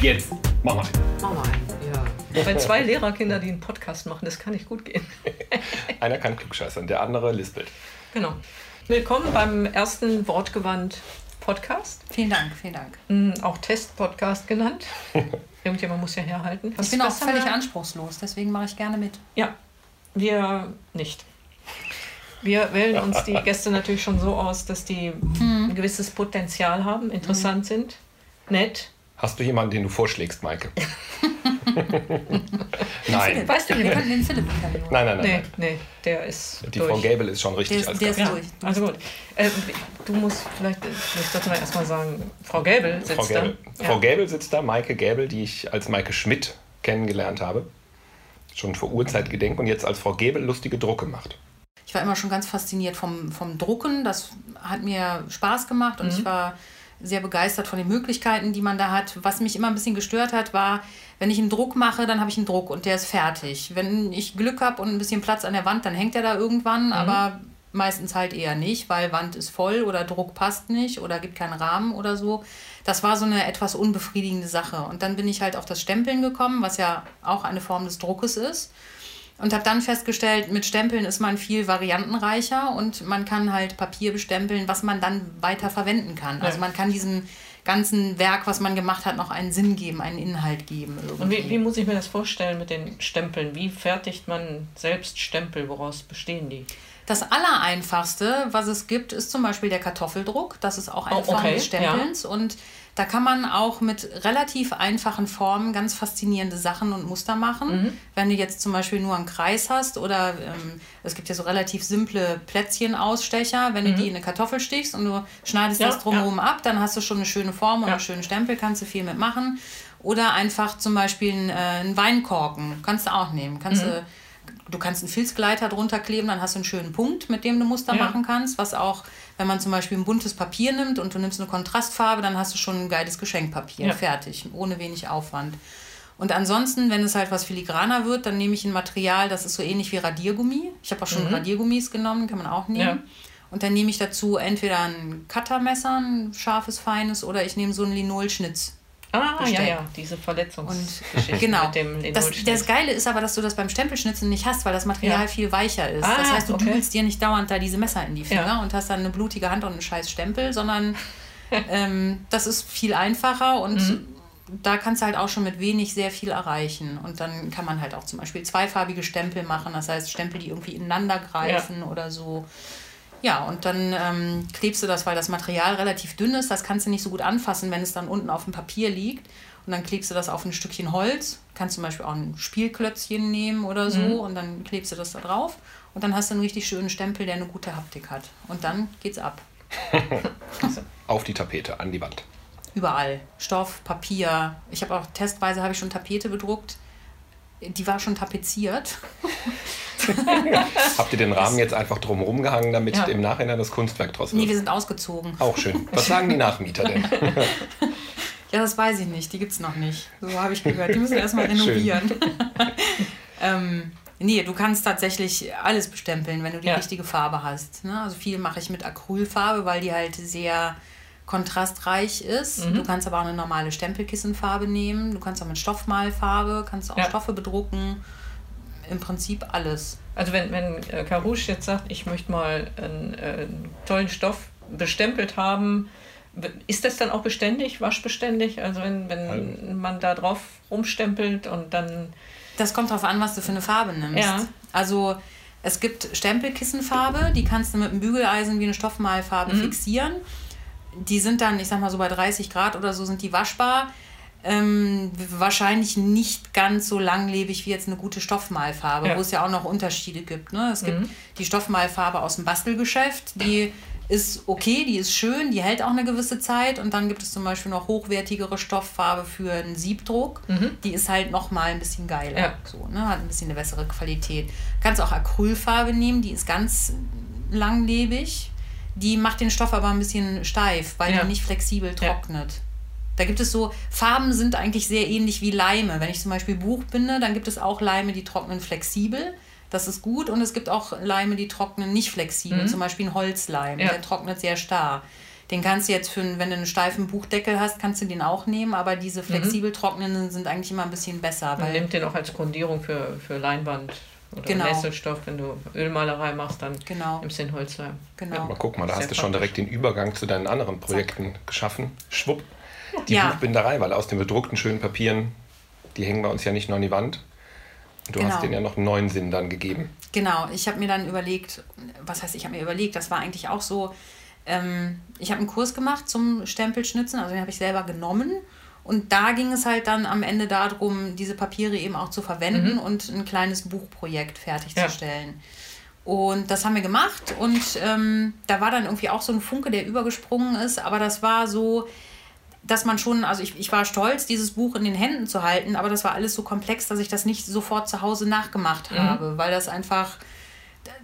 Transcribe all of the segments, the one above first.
Ab jetzt. Mach mal. Mach mal einen, ja. Wenn zwei Lehrerkinder, die einen Podcast machen, das kann nicht gut gehen. Einer kann klugscheißern, der andere lispelt. Genau. Willkommen beim ersten Wortgewandt Podcast. Vielen Dank, vielen Dank. Mhm, auch Test-Podcast genannt. Irgendjemand muss ja herhalten. Ich bin auch völlig anspruchslos, deswegen mache ich gerne mit. Ja, wir nicht. Wir wählen uns die Gäste natürlich schon so aus, dass die ein gewisses Potenzial haben, interessant sind, nett. Hast du jemanden, den du vorschlägst, Maike? nein. Weißt du Wir nicht? könnten den Philipp interviewen. Nein, nein, nein. Nee, nein. nee, der ist Die durch. Frau Gable ist schon richtig Der ist- als der ist. Ja, durch. also gut. Äh, du musst vielleicht, ich sollte mal erstmal sagen, Frau Gäbel sitzt Frau Gable. da. Frau Ja. Gable sitzt da, Maike Gable, die ich als Maike Schmidt kennengelernt habe. Schon vor Urzeitgedenk und jetzt als Frau Gable lustige Drucke macht. Ich war immer schon ganz fasziniert vom, vom Drucken. Das hat mir Spaß gemacht und Mhm. ich war sehr begeistert von den Möglichkeiten, die man da hat. Was mich immer ein bisschen gestört hat, war, wenn ich einen Druck mache, dann habe ich einen Druck und der ist fertig. Wenn ich Glück habe und ein bisschen Platz an der Wand, dann hängt er da irgendwann, Mhm. aber meistens halt eher nicht, weil Wand ist voll oder Druck passt nicht oder gibt keinen Rahmen oder so. Das war so eine etwas unbefriedigende Sache. Und dann bin ich halt auf das Stempeln gekommen, was ja auch eine Form des Druckes ist. Und habe dann festgestellt, mit Stempeln ist man viel variantenreicher und man kann halt Papier bestempeln, was man dann weiter verwenden kann. Also man kann diesem ganzen Werk, was man gemacht hat, noch einen Sinn geben, einen Inhalt geben. Irgendwie. Und wie, wie muss ich mir das vorstellen mit den Stempeln? Wie fertigt man selbst Stempel? Woraus bestehen die? Das Allereinfachste, was es gibt, ist zum Beispiel der Kartoffeldruck. Das ist auch eine Oh, Form okay, des Stempelns. Und da kann man auch mit relativ einfachen Formen ganz faszinierende Sachen und Muster machen. Mhm. Wenn du jetzt zum Beispiel nur einen Kreis hast oder ähm, es gibt ja so relativ simple Plätzchenausstecher, wenn du die in eine Kartoffel stichst und du schneidest Ja, das drumherum ab, dann hast du schon eine schöne Form und Ja. einen schönen Stempel, kannst du viel mitmachen. Oder einfach zum Beispiel einen, äh, einen Weinkorken, kannst du auch nehmen. Kannst Mhm. du Du kannst einen Filzgleiter drunter kleben, dann hast du einen schönen Punkt, mit dem du Muster Ja. machen kannst. Was auch, wenn man zum Beispiel ein buntes Papier nimmt und du nimmst eine Kontrastfarbe, dann hast du schon ein geiles Geschenkpapier. Ja. Fertig, ohne wenig Aufwand. Und ansonsten, wenn es halt was filigraner wird, dann nehme ich ein Material, das ist so ähnlich wie Radiergummi. Ich habe auch schon Radiergummis genommen, kann man auch nehmen. Ja. Und dann nehme ich dazu entweder ein Cuttermesser, ein scharfes, feines, oder ich nehme so einen Linolschnitz. Ah, Besteck. ja, ja, diese Verletzungsgeschichte Genau. mit dem Das, das Geile ist aber, dass du das beim Stempelschnitzen nicht hast, weil das Material Ja. viel weicher ist. Ah, das heißt, du okay. dübelst dir nicht dauernd da diese Messer in die Finger Ja. und hast dann eine blutige Hand und einen scheiß Stempel, sondern ähm, das ist viel einfacher und Mhm. da kannst du halt auch schon mit wenig sehr viel erreichen. Und dann kann man halt auch zum Beispiel zweifarbige Stempel machen, das heißt Stempel, die irgendwie ineinander greifen oder so. Ja, und dann ähm, klebst du das, weil das Material relativ dünn ist. Das kannst du nicht so gut anfassen, wenn es dann unten auf dem Papier liegt. Und dann klebst du das auf ein Stückchen Holz. Kannst zum Beispiel auch ein Spielklötzchen nehmen oder so. Und dann klebst du das da drauf. Und dann hast du einen richtig schönen Stempel, der eine gute Haptik hat. Und dann geht's ab. Auf die Tapete, an die Wand. Überall. Stoff, Papier. Ich habe auch testweise habe ich schon Tapete bedruckt. Die war schon tapeziert. Habt ihr den Rahmen jetzt einfach drumherum gehangen, damit Ja. im Nachhinein das Kunstwerk draus Nee, wir wird? sind ausgezogen. Auch schön. Was sagen die Nachmieter denn? Ja, das weiß ich nicht. Die gibt's noch nicht. So habe ich gehört. Die müssen erstmal renovieren. ähm, nee, du kannst tatsächlich alles bestempeln, wenn du die Ja. richtige Farbe hast. Ne? Also viel mache ich mit Acrylfarbe, weil die halt sehr kontrastreich ist. Mhm. Du kannst aber auch eine normale Stempelkissenfarbe nehmen. Du kannst auch mit Stoffmalfarbe, kannst auch Ja. Stoffe bedrucken. Im Prinzip alles. Also wenn, wenn äh, Karouche jetzt sagt, ich möchte mal einen, äh, einen tollen Stoff bestempelt haben, ist das dann auch beständig, waschbeständig? Also wenn, wenn man da drauf rumstempelt und dann... Das kommt darauf an, was du für eine Farbe nimmst. Ja. Also es gibt Stempelkissenfarbe, die kannst du mit einem Bügeleisen wie eine Stoffmalfarbe Mhm. fixieren. Die sind dann, ich sag mal so bei 30 Grad oder so, sind die waschbar. Ähm, wahrscheinlich nicht ganz so langlebig wie jetzt eine gute Stoffmalfarbe, Ja. wo es ja auch noch Unterschiede gibt. Ne? Es gibt die Stoffmalfarbe aus dem Bastelgeschäft, die ist okay, die ist schön, die hält auch eine gewisse Zeit. Und dann gibt es zum Beispiel noch hochwertigere Stofffarbe für einen Siebdruck. Mhm. Die ist halt noch mal ein bisschen geiler. Ja. So, ne? Hat ein bisschen eine bessere Qualität. Du kannst auch Acrylfarbe nehmen, die ist ganz langlebig. Die macht den Stoff aber ein bisschen steif, weil ja. der nicht flexibel trocknet. Da gibt es so, Farben sind eigentlich sehr ähnlich wie Leime. Wenn ich zum Beispiel Buch binde, dann gibt es auch Leime, die trocknen flexibel. Das ist gut. Und es gibt auch Leime, die trocknen nicht flexibel. Mhm. Zum Beispiel ein Holzleim, ja. der trocknet sehr starr. Den kannst du jetzt für, wenn du einen steifen Buchdeckel hast, kannst du den auch nehmen, aber diese mhm. flexibel trocknenden sind eigentlich immer ein bisschen besser. Man nimmt den auch als Grundierung für, für Leinwand oder genau. Nesselstoff, wenn du Ölmalerei machst, dann genau. nimmst du den Holzleim. Genau. Ja, mal guck mal, da hast du schon direkt den Übergang zu deinen anderen Projekten Zack. geschaffen. Schwupp. Die ja. Buchbinderei, weil aus den bedruckten schönen Papieren, die hängen bei uns ja nicht nur an die Wand, Du genau. hast denen ja noch einen neuen Sinn dann gegeben. Genau, ich habe mir dann überlegt, was heißt, ich habe mir überlegt, das war eigentlich auch so, ähm, ich habe einen Kurs gemacht zum Stempelschnitzen, also den habe ich selber genommen. Und da ging es halt dann am Ende darum, diese Papiere eben auch zu verwenden mhm. und ein kleines Buchprojekt fertigzustellen. Ja. Und das haben wir gemacht und ähm, da war dann irgendwie auch so ein Funke, der übergesprungen ist, aber das war so, dass man schon, also ich, ich war stolz, dieses Buch in den Händen zu halten, aber das war alles so komplex, dass ich das nicht sofort zu Hause nachgemacht mhm. habe, weil das einfach,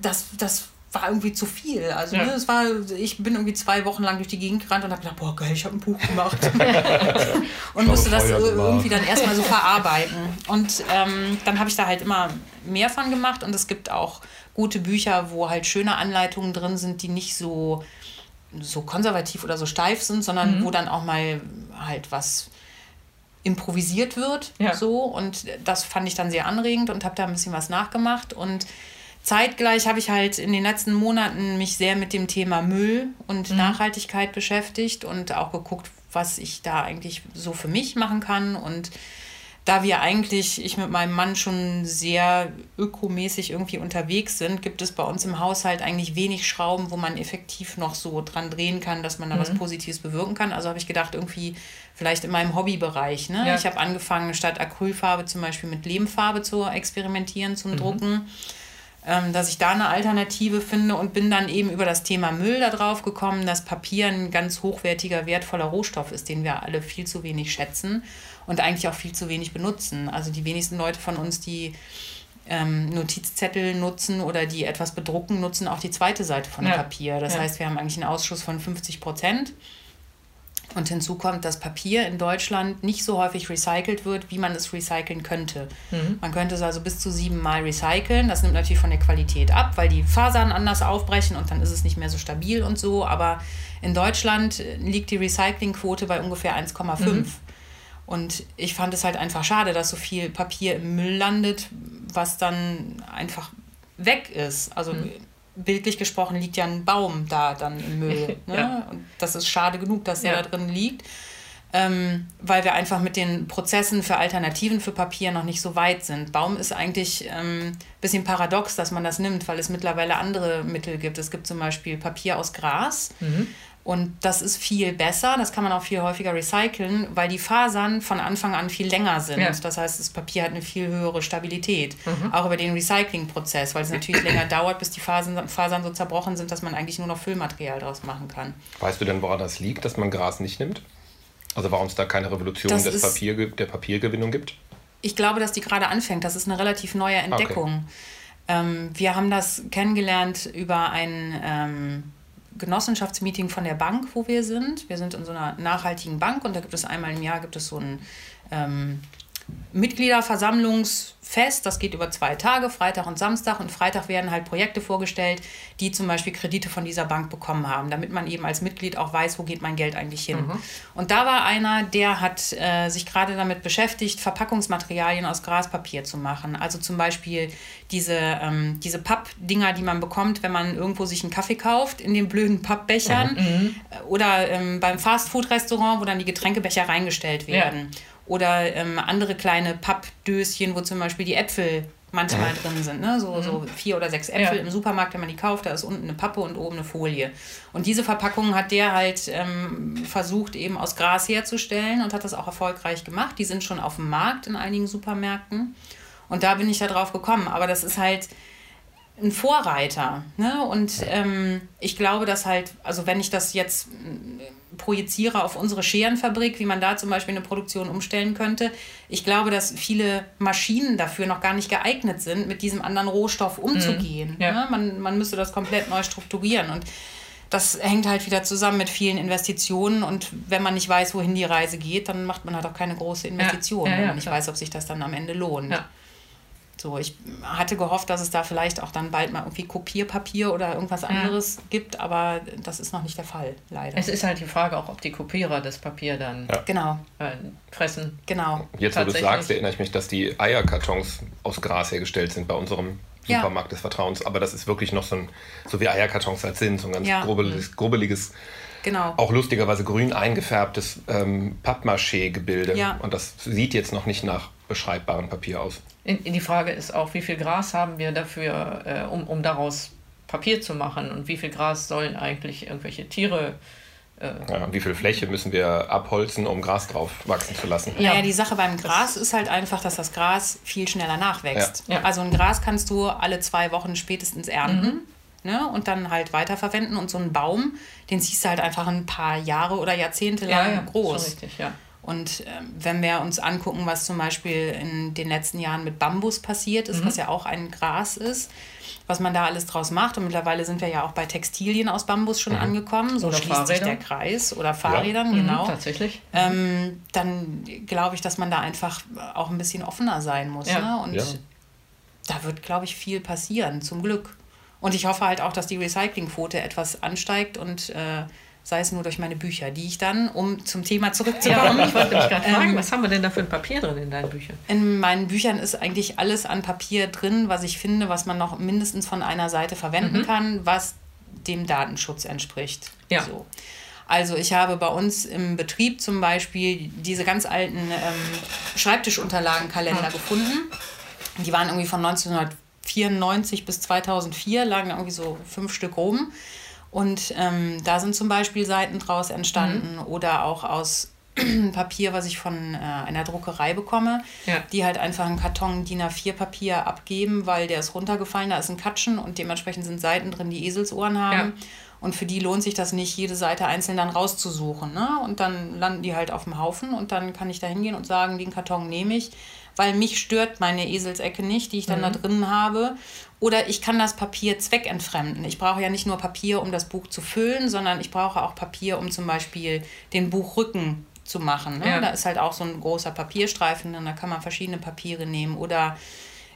das, das war irgendwie zu viel. Also ja. ne, es war, ich bin irgendwie zwei Wochen lang durch die Gegend gerannt und habe gedacht, boah geil, ich habe ein Buch gemacht. und musste das irgendwie dann erstmal so verarbeiten. Und ähm, dann habe ich da halt immer mehr von gemacht und es gibt auch gute Bücher, wo halt schöne Anleitungen drin sind, die nicht so so konservativ oder so steif sind, sondern mhm. wo dann auch mal halt was improvisiert wird. Ja. So. Und das fand ich dann sehr anregend und habe da ein bisschen was nachgemacht. Und zeitgleich habe ich halt in den letzten Monaten mich sehr mit dem Thema Müll und mhm. Nachhaltigkeit beschäftigt und auch geguckt, was ich da eigentlich so für mich machen kann. Und da wir eigentlich, ich mit meinem Mann schon sehr ökomäßig irgendwie unterwegs sind, gibt es bei uns im Haushalt eigentlich wenig Schrauben, wo man effektiv noch so dran drehen kann, dass man da mhm. was Positives bewirken kann. Also habe ich gedacht, irgendwie vielleicht in meinem Hobbybereich. Ne? Ja. Ich habe angefangen, statt Acrylfarbe zum Beispiel mit Lehmfarbe zu experimentieren, zum mhm. Drucken ähm, dass ich da eine Alternative finde und bin dann eben über das Thema Müll darauf gekommen, dass Papier ein ganz hochwertiger, wertvoller Rohstoff ist, den wir alle viel zu wenig schätzen und eigentlich auch viel zu wenig benutzen. Also die wenigsten Leute von uns, die ähm, Notizzettel nutzen oder die etwas bedrucken, nutzen auch die zweite Seite von ja. Papier. Das ja. heißt, wir haben eigentlich einen Ausschuss von 50 Prozent. Und hinzu kommt, dass Papier in Deutschland nicht so häufig recycelt wird, wie man es recyceln könnte. Mhm. Man könnte es also bis zu sieben Mal recyceln. Das nimmt natürlich von der Qualität ab, weil die Fasern anders aufbrechen und dann ist es nicht mehr so stabil und so. Aber in Deutschland liegt die Recyclingquote bei ungefähr 1,5. Mhm. Und ich fand es halt einfach schade, dass so viel Papier im Müll landet, was dann einfach weg ist. Also mhm. bildlich gesprochen liegt ja ein Baum da dann im Müll. Ne? ja. Und das ist schade genug, dass ja. der da drin liegt. Ähm, weil wir einfach mit den Prozessen für Alternativen für Papier noch nicht so weit sind. Baum ist eigentlich ein ähm, bisschen paradox, dass man das nimmt, weil es mittlerweile andere Mittel gibt. Es gibt zum Beispiel Papier aus Gras. Mhm. Und das ist viel besser, das kann man auch viel häufiger recyceln, weil die Fasern von Anfang an viel länger sind. Ja. Das heißt, das Papier hat eine viel höhere Stabilität. Mhm. Auch über den Recyclingprozess, weil es natürlich länger dauert, bis die Fasern, Fasern so zerbrochen sind, dass man eigentlich nur noch Füllmaterial daraus machen kann. Weißt du denn, woran das liegt, dass man Gras nicht nimmt? Also warum es da keine Revolution des Papier, der Papiergewinnung gibt? Ich glaube, dass die gerade anfängt. Das ist eine relativ neue Entdeckung. Okay. Ähm, wir haben das kennengelernt über ein... Ähm, Genossenschaftsmeeting von der Bank, wo wir sind. Wir sind in so einer nachhaltigen Bank und da gibt es einmal im Jahr gibt es so ein ähm, Mitgliederversammlungsfest. Das geht über zwei Tage, Freitag und Samstag. Und Freitag werden halt Projekte vorgestellt, die zum Beispiel Kredite von dieser Bank bekommen haben, damit man eben als Mitglied auch weiß, wo geht mein Geld eigentlich hin. Mhm. Und da war einer, der hat äh, sich gerade damit beschäftigt, Verpackungsmaterialien aus Graspapier zu machen. Also zum Beispiel diese, ähm, diese Pappdinger, die man bekommt, wenn man irgendwo sich einen Kaffee kauft, in den blöden Pappbechern. Mhm. Oder ähm, beim Fastfood-Restaurant, wo dann die Getränkebecher reingestellt werden. Ja. Oder ähm, andere kleine Pappdöschen, wo zum Beispiel die Äpfel manchmal mhm. drin sind. Ne? So, mhm. so vier oder sechs Äpfel ja. im Supermarkt, wenn man die kauft, da ist unten eine Pappe und oben eine Folie. Und diese Verpackungen hat der halt ähm, versucht, eben aus Gras herzustellen und hat das auch erfolgreich gemacht. Die sind schon auf dem Markt in einigen Supermärkten. Und da bin ich ja drauf gekommen. Aber das ist halt ein Vorreiter. Ne? Und ähm, ich glaube, dass halt, also wenn ich das jetzt äh, projiziere auf unsere Scherenfabrik, wie man da zum Beispiel eine Produktion umstellen könnte, ich glaube, dass viele Maschinen dafür noch gar nicht geeignet sind, mit diesem anderen Rohstoff umzugehen. Mhm. Ja. Ne? Man, man müsste das komplett neu strukturieren. Und das hängt halt wieder zusammen mit vielen Investitionen und wenn man nicht weiß, wohin die Reise geht, dann macht man halt auch keine große Investition, ja, ja, wenn man nicht weiß, ob sich das dann am Ende lohnt. So, ich hatte gehofft, dass es da vielleicht auch dann bald mal irgendwie Kopierpapier oder irgendwas anderes gibt, aber das ist noch nicht der Fall, leider. Es ist halt die Frage auch, ob die Kopierer das Papier dann genau. Äh, fressen. Genau. Jetzt, wo du sagst, erinnere ich mich, dass die Eierkartons aus Gras hergestellt sind bei unserem Supermarkt ja. des Vertrauens. Aber das ist wirklich noch so ein, so wie Eierkartons halt sind, so ein ganz ja. grubbeliges, grubbeliges genau. auch lustigerweise grün eingefärbtes ähm, Pappmaché-Gebilde. Ja. Und das sieht jetzt noch nicht nach beschreibbarem Papier aus. Die Frage ist auch, wie viel Gras haben wir dafür, äh, um, um daraus Papier zu machen und wie viel Gras sollen eigentlich irgendwelche Tiere äh, ja, wie viel Fläche müssen wir abholzen, um Gras drauf wachsen zu lassen? Ja, ja die Sache beim Gras das ist halt einfach, dass das Gras viel schneller nachwächst. Ja. Also ein Gras kannst du alle zwei Wochen spätestens ernten. Mhm. Ne, und dann halt weiterverwenden. Und so einen Baum, den siehst du halt einfach ein paar Jahre oder Jahrzehnte lang ja, groß. Richtig, ja. Und ähm, wenn wir uns angucken, was zum Beispiel in den letzten Jahren mit Bambus passiert ist, mhm. was ja auch ein Gras ist, was man da alles draus macht. Und mittlerweile sind wir ja auch bei Textilien aus Bambus schon mhm. angekommen. So oder schließt Fahrräder. sich der Kreis. Oder Fahrrädern, ja. genau. Mhm, tatsächlich. Ähm, dann glaube ich, dass man da einfach auch ein bisschen offener sein muss. Ja. Ne? Und ja. da wird, glaube ich, viel passieren, zum Glück. Und ich hoffe halt auch, dass die Recyclingquote etwas ansteigt und äh, sei es nur durch meine Bücher, die ich dann, um zum Thema zurückzukommen. Ja, ich wollte mich gerade fragen, ähm, was haben wir denn da für ein Papier drin in deinen Büchern? In meinen Büchern ist eigentlich alles an Papier drin, was ich finde, was man noch mindestens von einer Seite verwenden mhm. kann, was dem Datenschutz entspricht. Ja. So. Also ich habe bei uns im Betrieb zum Beispiel diese ganz alten ähm, Schreibtischunterlagenkalender mhm. gefunden. Die waren irgendwie von 1994 bis 2004, lagen irgendwie so fünf Stück rum. Und ähm, da sind zum Beispiel Seiten draus entstanden mhm. oder auch aus Papier, was ich von äh, einer Druckerei bekomme, ja. die halt einfach einen Karton DIN A4 Papier abgeben, weil der ist runtergefallen, da ist ein Katschen und dementsprechend sind Seiten drin, die Eselsohren haben. Ja. Und für die lohnt sich das nicht, jede Seite einzeln dann rauszusuchen. Ne? Und dann landen die halt auf dem Haufen und dann kann ich da hingehen und sagen, den Karton nehme ich, weil mich stört meine Eselsecke nicht, die ich dann mhm. da drin habe. Oder ich kann das Papier zweckentfremden. Ich brauche ja nicht nur Papier, um das Buch zu füllen, sondern ich brauche auch Papier, um zum Beispiel den Buchrücken zu machen. Ne? Ja. Da ist halt auch so ein großer Papierstreifen, und da kann man verschiedene Papiere nehmen. Oder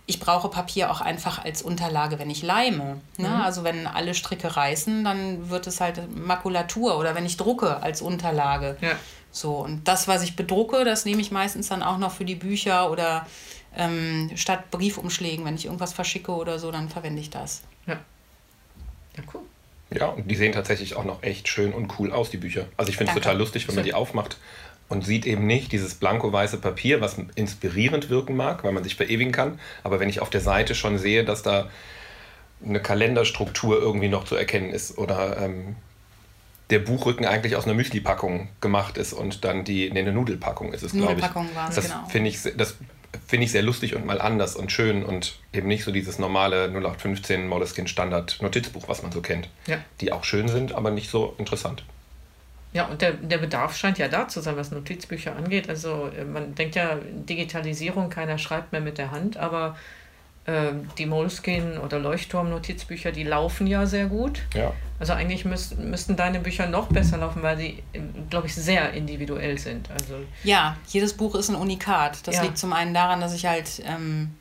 ich brauche Papier auch einfach als Unterlage, wenn ich leime. Ne? Mhm. Also wenn alle Stricke reißen, dann wird es halt Makulatur oder wenn ich drucke als Unterlage. Ja. So, und das, was ich bedrucke, das nehme ich meistens dann auch noch für die Bücher oder ähm, statt Briefumschlägen, wenn ich irgendwas verschicke oder so, dann verwende ich das. Ja. Ja, cool. Ja, und die sehen tatsächlich auch noch echt schön und cool aus, die Bücher. Also ich finde es total lustig, wenn man die aufmacht und sieht eben nicht dieses blanko-weiße Papier, was inspirierend wirken mag, weil man sich verewigen kann. Aber wenn ich auf der Seite schon sehe, dass da eine Kalenderstruktur irgendwie noch zu erkennen ist oder ähm, der Buchrücken eigentlich aus einer Müsli-Packung gemacht ist und dann die, nee, eine Nudelpackung ist es, glaube ich. Nudelpackung war es, das genau. finde ich, das finde ich sehr lustig und mal anders und schön und eben nicht so dieses normale 0815 Moleskine Standard Notizbuch, was man so kennt. Ja. Die auch schön sind, aber nicht so interessant. Ja, und der, der Bedarf scheint ja da zu sein, was Notizbücher angeht. Also äh, man denkt ja Digitalisierung, keiner schreibt mehr mit der Hand, aber äh, die Moleskine oder Leuchtturm-Notizbücher, die laufen ja sehr gut. Ja. Also eigentlich müß, müssten deine Bücher noch besser laufen, weil sie, glaube ich, sehr individuell sind. Also ja, jedes Buch ist ein Unikat. Das ja. liegt zum einen daran, dass ich halt ähm,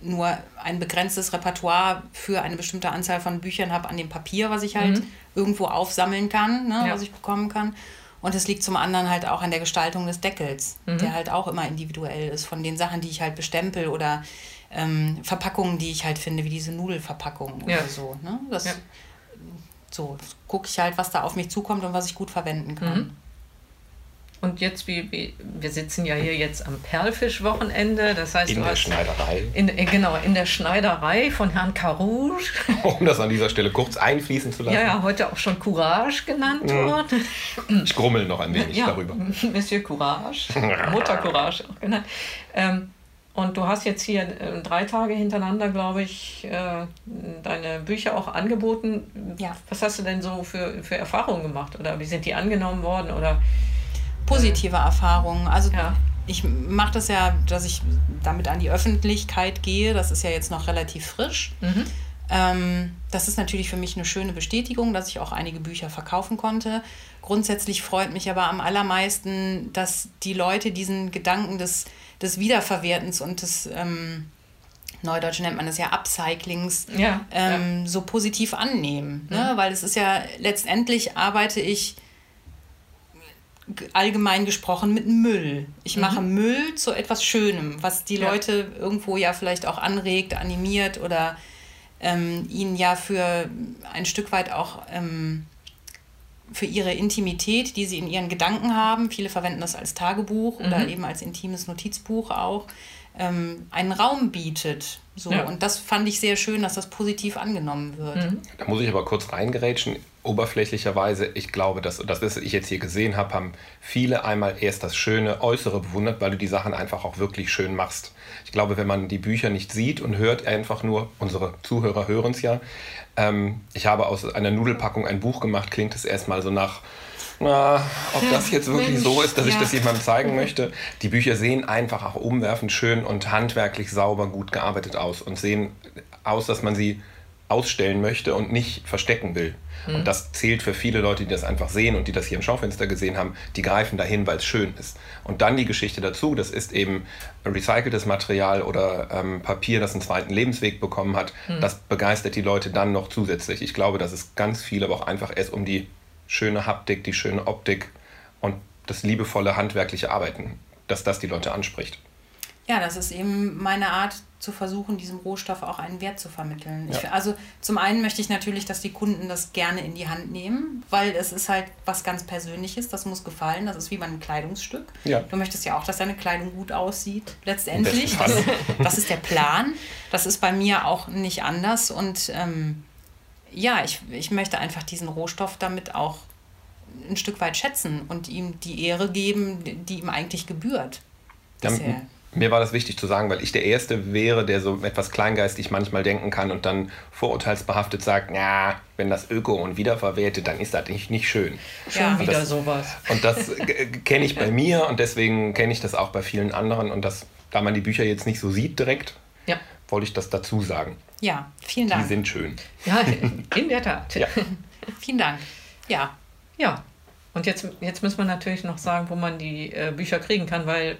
nur ein begrenztes Repertoire für eine bestimmte Anzahl von Büchern habe an dem Papier, was ich halt mhm. irgendwo aufsammeln kann, ne, ja. was ich bekommen kann. Und es liegt zum anderen halt auch an der Gestaltung des Deckels, mhm. der halt auch immer individuell ist, von den Sachen, die ich halt bestempel oder ähm, Verpackungen, die ich halt finde, wie diese Nudelverpackung ja. oder so. Ne? Das, ja. So, gucke ich halt, was da auf mich zukommt und was ich gut verwenden kann. Mhm. Und jetzt, wie, wie, wir sitzen ja hier jetzt am Perlfisch-Wochenende, das heißt, in der hast, Schneiderei. In, äh, genau, in der Schneiderei von Herrn Carouge. Um das an dieser Stelle kurz einfließen zu lassen. Ja, ja, heute auch schon Courage genannt mhm. worden. Ich grummel noch ein wenig ja, darüber. Monsieur Courage, Mutter Courage auch genannt. Ähm, Und du hast jetzt hier äh, drei Tage hintereinander, glaube ich, äh, deine Bücher auch angeboten. Ja. Was hast du denn so für, für Erfahrungen gemacht? Oder wie sind die angenommen worden? Oder, Positive äh, Erfahrungen. Also ja. ich mache das ja, dass ich damit an die Öffentlichkeit gehe. Das ist ja jetzt noch relativ frisch. Mhm. Ähm, das ist natürlich für mich eine schöne Bestätigung, dass ich auch einige Bücher verkaufen konnte. Grundsätzlich freut mich aber am allermeisten, dass die Leute diesen Gedanken des, des Wiederverwertens und des ähm, Neudeutsch nennt man das ja Upcyclings, ja, ähm, ja. so positiv annehmen. Ne? Mhm. Weil es ist ja letztendlich arbeite ich allgemein gesprochen mit Müll. Ich mhm. mache Müll zu etwas Schönem, was die ja. Leute irgendwo ja vielleicht auch anregt, animiert oder ähm, ihnen ja für ein Stück weit auch ähm, für ihre Intimität, die sie in ihren Gedanken haben, viele verwenden das als Tagebuch mhm. oder eben als intimes Notizbuch auch, ähm, einen Raum bietet. So. Ja. Und das fand ich sehr schön, dass das positiv angenommen wird. Mhm. Da muss ich aber kurz reingerätschen. Oberflächlicherweise, ich glaube, dass das, was ich jetzt hier gesehen habe, haben viele einmal erst das schöne Äußere bewundert, weil du die Sachen einfach auch wirklich schön machst. Ich glaube, wenn man die Bücher nicht sieht und hört einfach nur, unsere Zuhörer hören es ja, ähm, ich habe aus einer Nudelpackung ein Buch gemacht, klingt es erstmal so nach na, ob das jetzt wirklich so ist, dass ich das jemandem zeigen möchte. Die Bücher sehen einfach auch umwerfend schön und handwerklich sauber gut gearbeitet aus und sehen aus, dass man sie ausstellen möchte und nicht verstecken will. Mhm. Und das zählt für viele Leute, die das einfach sehen und die das hier im Schaufenster gesehen haben, die greifen dahin, weil es schön ist. Und dann die Geschichte dazu, das ist eben recyceltes Material oder ähm, Papier, das einen zweiten Lebensweg bekommen hat, mhm. das begeistert die Leute dann noch zusätzlich. Ich glaube, dass es ganz viel, aber auch einfach erst um die schöne Haptik, die schöne Optik und das liebevolle handwerkliche Arbeiten, dass das die Leute anspricht. Ja, das ist eben meine Art zu versuchen, diesem Rohstoff auch einen Wert zu vermitteln. Ja. Ich, also zum einen möchte ich natürlich, dass die Kunden das gerne in die Hand nehmen, weil es ist halt was ganz Persönliches, das muss gefallen, das ist wie beim Kleidungsstück. Ja. Du möchtest ja auch, dass deine Kleidung gut aussieht, letztendlich. Das, das, ist der Plan. Das ist bei mir auch nicht anders und ähm, ja, ich, ich möchte einfach diesen Rohstoff damit auch ein Stück weit schätzen und ihm die Ehre geben, die ihm eigentlich gebührt. Bisher. Mir war das wichtig zu sagen, weil ich der Erste wäre, der so etwas kleingeistig manchmal denken kann und dann vorurteilsbehaftet sagt, ja, wenn das Öko und wiederverwertet, dann ist das nicht, nicht schön. Schon ja. wieder das, sowas. Und das kenne ich bei mir und deswegen kenne ich das auch bei vielen anderen. Und das, da man die Bücher jetzt nicht so sieht direkt, ja. wollte ich das dazu sagen. Ja, vielen Dank. Die sind schön. Ja, in der Tat. Ja. vielen Dank. Ja. Ja. Und jetzt, jetzt müssen wir natürlich noch sagen, wo man die äh, Bücher kriegen kann, weil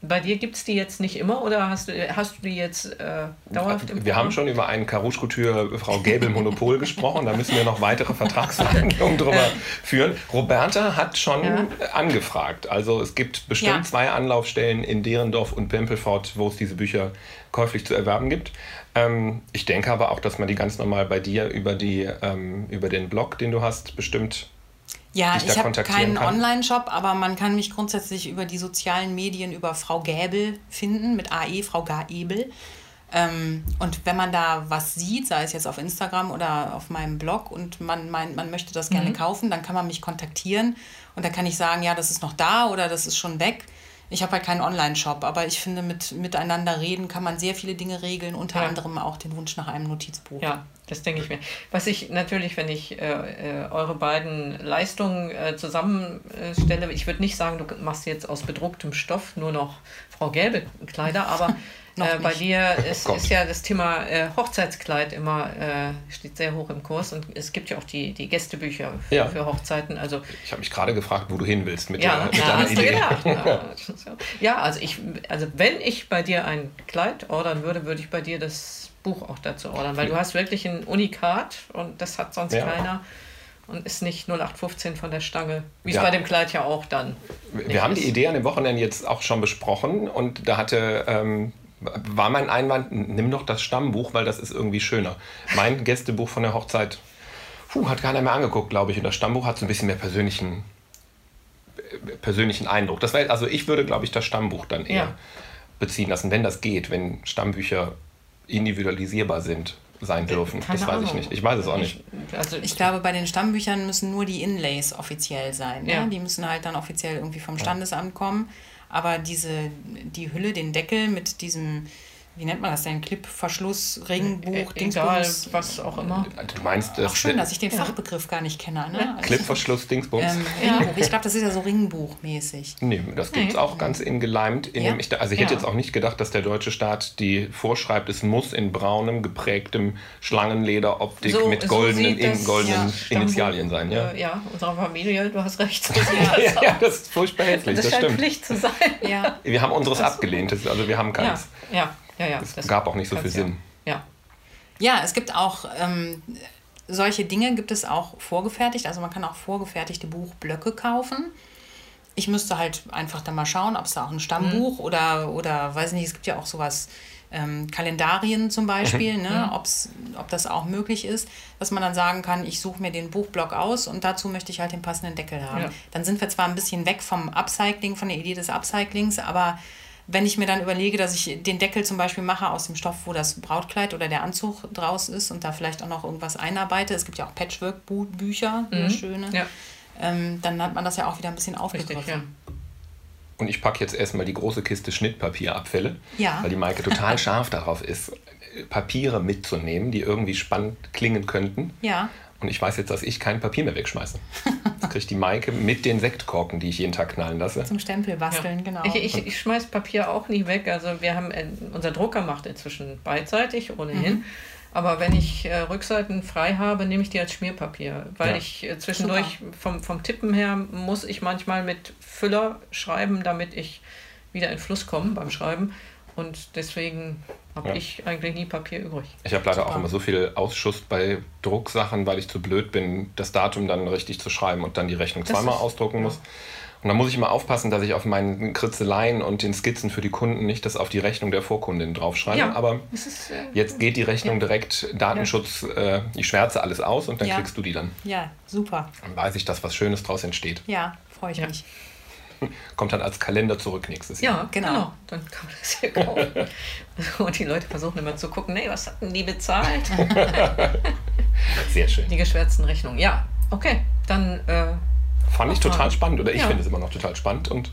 bei dir gibt es die jetzt nicht immer oder hast du, hast du die jetzt äh, dauerhaft im Wir haben schon über einen Carouche Couture Frau Gäbel Monopol gesprochen. Da müssen wir noch weitere Vertragsverhandlungen drüber führen. Roberta hat schon ja. angefragt. Also es gibt bestimmt ja. zwei Anlaufstellen in Derendorf und Pempelfort, wo es diese Bücher käuflich zu erwerben gibt. Ähm, ich denke aber auch, dass man die ganz normal bei dir über, die, ähm, über den Blog, den du hast, bestimmt ja, ich habe keinen Online-Shop, aber man kann mich grundsätzlich über die sozialen Medien über Frau Gäbel finden, mit AE, Frau Gaebel. Ähm, und wenn man da was sieht, sei es jetzt auf Instagram oder auf meinem Blog und man meint, man möchte das gerne mhm. kaufen, dann kann man mich kontaktieren und dann kann ich sagen, ja, das ist noch da oder das ist schon weg. Ich habe halt keinen Online-Shop, aber ich finde, mit miteinander reden kann man sehr viele Dinge regeln, unter ja. anderem auch den Wunsch nach einem Notizbuch. Ja, das denke ich mir. Was ich natürlich, wenn ich äh, äh eure beiden Leistungen äh, zusammenstelle, ich würde nicht sagen, du machst jetzt aus bedrucktem Stoff nur noch Frau Gelbe Kleider, aber Äh, bei dir ist, ist, ja das Thema äh, Hochzeitskleid immer, äh, steht sehr hoch im Kurs und es gibt ja auch die, die Gästebücher für, ja. für Hochzeiten. Also, ich habe mich gerade gefragt, wo du hin willst mit, ja, der, mit ja, deiner Idee. Ja, ja, also, ich, also wenn ich bei dir ein Kleid ordern würde, würde ich bei dir das Buch auch dazu ordern, weil du hast wirklich ein Unikat und das hat sonst keiner und ist nicht 0815 von der Stange, wie ja. es bei dem Kleid ja auch dann. Wir haben ist. die Idee an dem Wochenende jetzt auch schon besprochen und da hatte ähm, war mein Einwand, nimm doch das Stammbuch, weil das ist irgendwie schöner. Mein Gästebuch von der Hochzeit puh, hat keiner mehr angeguckt, glaube ich. Und das Stammbuch hat so ein bisschen mehr persönlichen, persönlichen Eindruck. Das war, also ich würde, glaube ich, das Stammbuch dann eher ja. beziehen lassen, wenn das geht, wenn Stammbücher individualisierbar sind sein äh, dürfen. Keine das weiß Ahnung. ich nicht. Ich weiß es auch nicht. Ich, also ich glaube, bei den Stammbüchern müssen nur die Inlays offiziell sein. Ne? Ja. Ne? Die müssen halt dann offiziell irgendwie vom Standesamt kommen. Aber diese, die Hülle, den Deckel mit diesem wie nennt man das denn? Clip-Verschluss, Ringbuch, äh, Dingsbums? was auch immer. Du meinst das? Auch schön, dass ich den ja. Fachbegriff gar nicht kenne. Ne? Also Clip-Verschluss, Dingsbums? Ähm, Ringbuch. Ich glaube, das ist ja so Ringbuchmäßig. Nee, das gibt es nee. auch ganz in geleimt. In ja. dem, ich, also ich hätte jetzt auch nicht gedacht, dass der deutsche Staat die vorschreibt, es muss in braunem, geprägtem Schlangenlederoptik so, mit goldenen, so in, goldenen Initialien sein. Ja, äh, ja, unsere Familie, du hast recht. ja, ja, das ist furchtbar hässlich, das, das scheint stimmt. Pflicht zu sein. Ja. Wir haben unseres abgelehnt, also wir haben keins. Ja, ja, ja. Es gab auch nicht so viel Sinn. Ja. Ja, es gibt auch ähm, solche Dinge gibt es auch vorgefertigt. Also man kann auch vorgefertigte Buchblöcke kaufen. Ich müsste halt einfach dann mal schauen, ob es da auch ein Stammbuch mhm. oder, oder weiß nicht, es gibt ja auch sowas, ähm, Kalendarien zum Beispiel, mhm. ne, mhm. ob's, ob das auch möglich ist, dass man dann sagen kann, ich suche mir den Buchblock aus und dazu möchte ich halt den passenden Deckel haben. Ja. Dann sind wir zwar ein bisschen weg vom Upcycling, von der Idee des Upcyclings, aber wenn ich mir dann überlege, dass ich den Deckel zum Beispiel mache aus dem Stoff, wo das Brautkleid oder der Anzug draus ist und da vielleicht auch noch irgendwas einarbeite, es gibt ja auch Patchwork-Bücher, mhm. schöne, ja. ähm, dann hat man das ja auch wieder ein bisschen aufgegriffen. Richtig, ja. Und ich packe jetzt erstmal die große Kiste Schnittpapierabfälle, ja. weil die Maike total scharf darauf ist, Papiere mitzunehmen, die irgendwie spannend klingen könnten. Ja. Und ich weiß jetzt, dass ich kein Papier mehr wegschmeiße. Kriegt die Maike mit den Sektkorken, die ich jeden Tag knallen lasse. Zum Stempel basteln, ja. genau. Ich, ich, ich schmeiß Papier auch nie weg. Also wir haben, äh, unser Drucker macht inzwischen beidseitig ohnehin. Mhm. Aber wenn ich äh, Rückseiten frei habe, nehme ich die als Schmierpapier. Weil ja. ich äh, zwischendurch vom, vom Tippen her muss ich manchmal mit Füller schreiben, damit ich wieder in Fluss komme beim Schreiben. Und deswegen habe ja. ich eigentlich nie Papier übrig. Ich habe leider Super. auch immer so viel Ausschuss bei Drucksachen, weil ich zu blöd bin, das Datum dann richtig zu schreiben und dann die Rechnung das zweimal ist, ausdrucken ja. muss. Und da muss ich immer aufpassen, dass ich auf meinen Kritzeleien und den Skizzen für die Kunden nicht das auf die Rechnung der Vorkundin draufschreibe. Ja, Aber ist, äh, jetzt geht die Rechnung direkt Datenschutz, äh, ich schwärze alles aus und dann kriegst du die dann. Ja, super. Dann weiß ich, dass was Schönes draus entsteht. Ja, freue ich mich. Kommt dann als Kalender zurück nächstes Jahr. Ja, genau. genau. Dann kann man das hier kaufen. Und die Leute versuchen immer zu gucken, nee, was hatten die bezahlt? Sehr schön. Die geschwärzten Rechnungen. Ja, okay. Dann. Äh, Fand ich total spannend oder ich ja. finde es immer noch total spannend. Und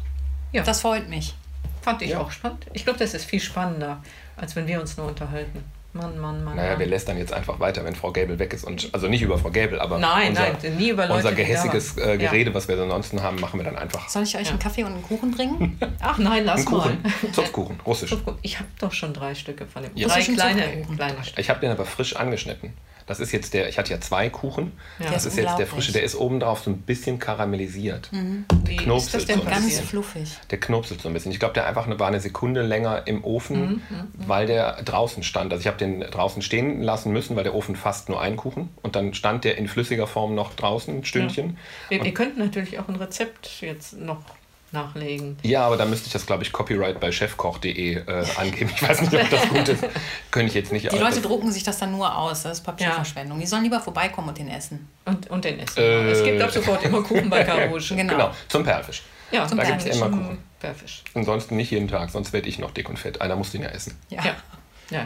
ja. Das freut mich. Fand ich ja. auch spannend. Ich glaube, das ist viel spannender, als wenn wir uns nur unterhalten. Mann, Mann, Mann. Naja, wir lästern jetzt einfach weiter, wenn Frau Gäbel weg ist. Und, also nicht über Frau Gäbel, aber nein, unser, nein, nie über Leute, unser gehässiges äh, Gerede, ja. was wir ansonsten haben, machen wir dann einfach. Soll ich euch ja. einen Kaffee und einen Kuchen bringen? Ach nein, lass einen Kuchen. mal. Zupfkuchen, russisch. Zupfkuchen. Ich habe doch schon drei Stücke von dem. Ja. Drei kleine, kleine Stücke. Ich habe den aber frisch angeschnitten. Das ist jetzt der, ich hatte ja zwei Kuchen. Ja. Das ist, ist jetzt der frische, der ist obendrauf so ein bisschen karamellisiert. Mhm. Der knopselt ist das denn so ganz fluffig? Der knopselt so ein bisschen. Ich glaube, der einfach eine, war eine Sekunde länger im Ofen, mhm. mhm. weil der draußen stand. Also ich habe den draußen stehen lassen müssen, weil der Ofen fast nur einen Kuchen. Und dann stand der in flüssiger Form noch draußen ein Stündchen. Ja. Wir, wir könnten natürlich auch ein Rezept jetzt noch nachlegen. Ja, aber da müsste ich das, glaube ich, Copyright bei chefkoch.de äh, angeben. Ich weiß nicht, ob das gut ist. Könnte ich jetzt nicht. Die Leute drucken sich das dann nur aus. Das ist Papierverschwendung. Ja. Die sollen lieber vorbeikommen und den essen. Und, und den essen. Äh, es gibt ab sofort immer Kuchen bei Karouche. genau. genau, zum Perlfisch. Ja, zum da gibt es immer Kuchen. Perlfisch. Ansonsten nicht jeden Tag, sonst werde ich noch dick und fett. Einer muss den ja essen. Ja. Ja. Ja,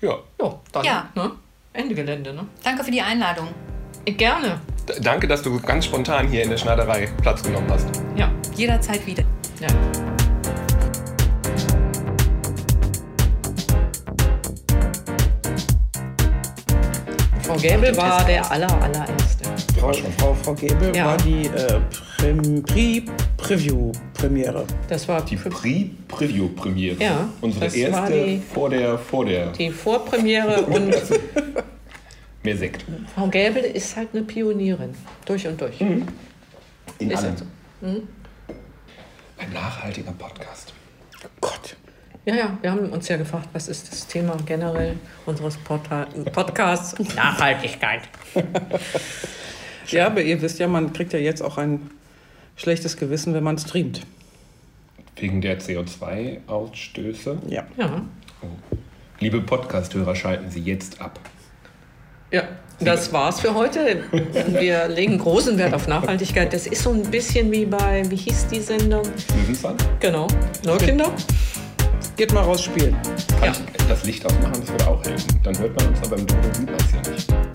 ja. ja dann ja. Ne? Ende Gelände. Ne? Danke für die Einladung. Gerne. Danke, dass du ganz spontan hier in der Schneiderei Platz genommen hast. Ja. Jederzeit wieder. Ja. Frau Gäbel war der aller, allererste. Frau, Frau, Frau Gäbel ja. war die äh, Prix-Preview-Premiere. Das war die Prix-Preview-Premiere. Ja. Unsere erste die, vor der vor der. Die Vorpremiere und Mehr Sekt. Frau Gäbel ist halt eine Pionierin. Durch und durch. Mhm. In ist allem. Halt so. mhm. Ein nachhaltiger Podcast. Oh Gott. Ja, ja, wir haben uns ja gefragt, was ist das Thema generell unseres Portal Podcasts? Nachhaltigkeit. ja, aber ihr wisst ja, man kriegt ja jetzt auch ein schlechtes Gewissen, wenn man streamt. Wegen der CO2-Ausstöße? Ja. ja. Oh. Liebe Podcast-Hörer, schalten Sie jetzt ab. Ja, das war's für heute. Wir legen großen Wert auf Nachhaltigkeit. Das ist so ein bisschen wie bei, wie hieß die Sendung? Löwenzahn? Genau. Neukinder? Geht mal raus spielen. Kann ja. ich das Licht ausmachen? Das würde auch helfen. Dann hört man uns aber im Dunkeln sieht man es ja nicht.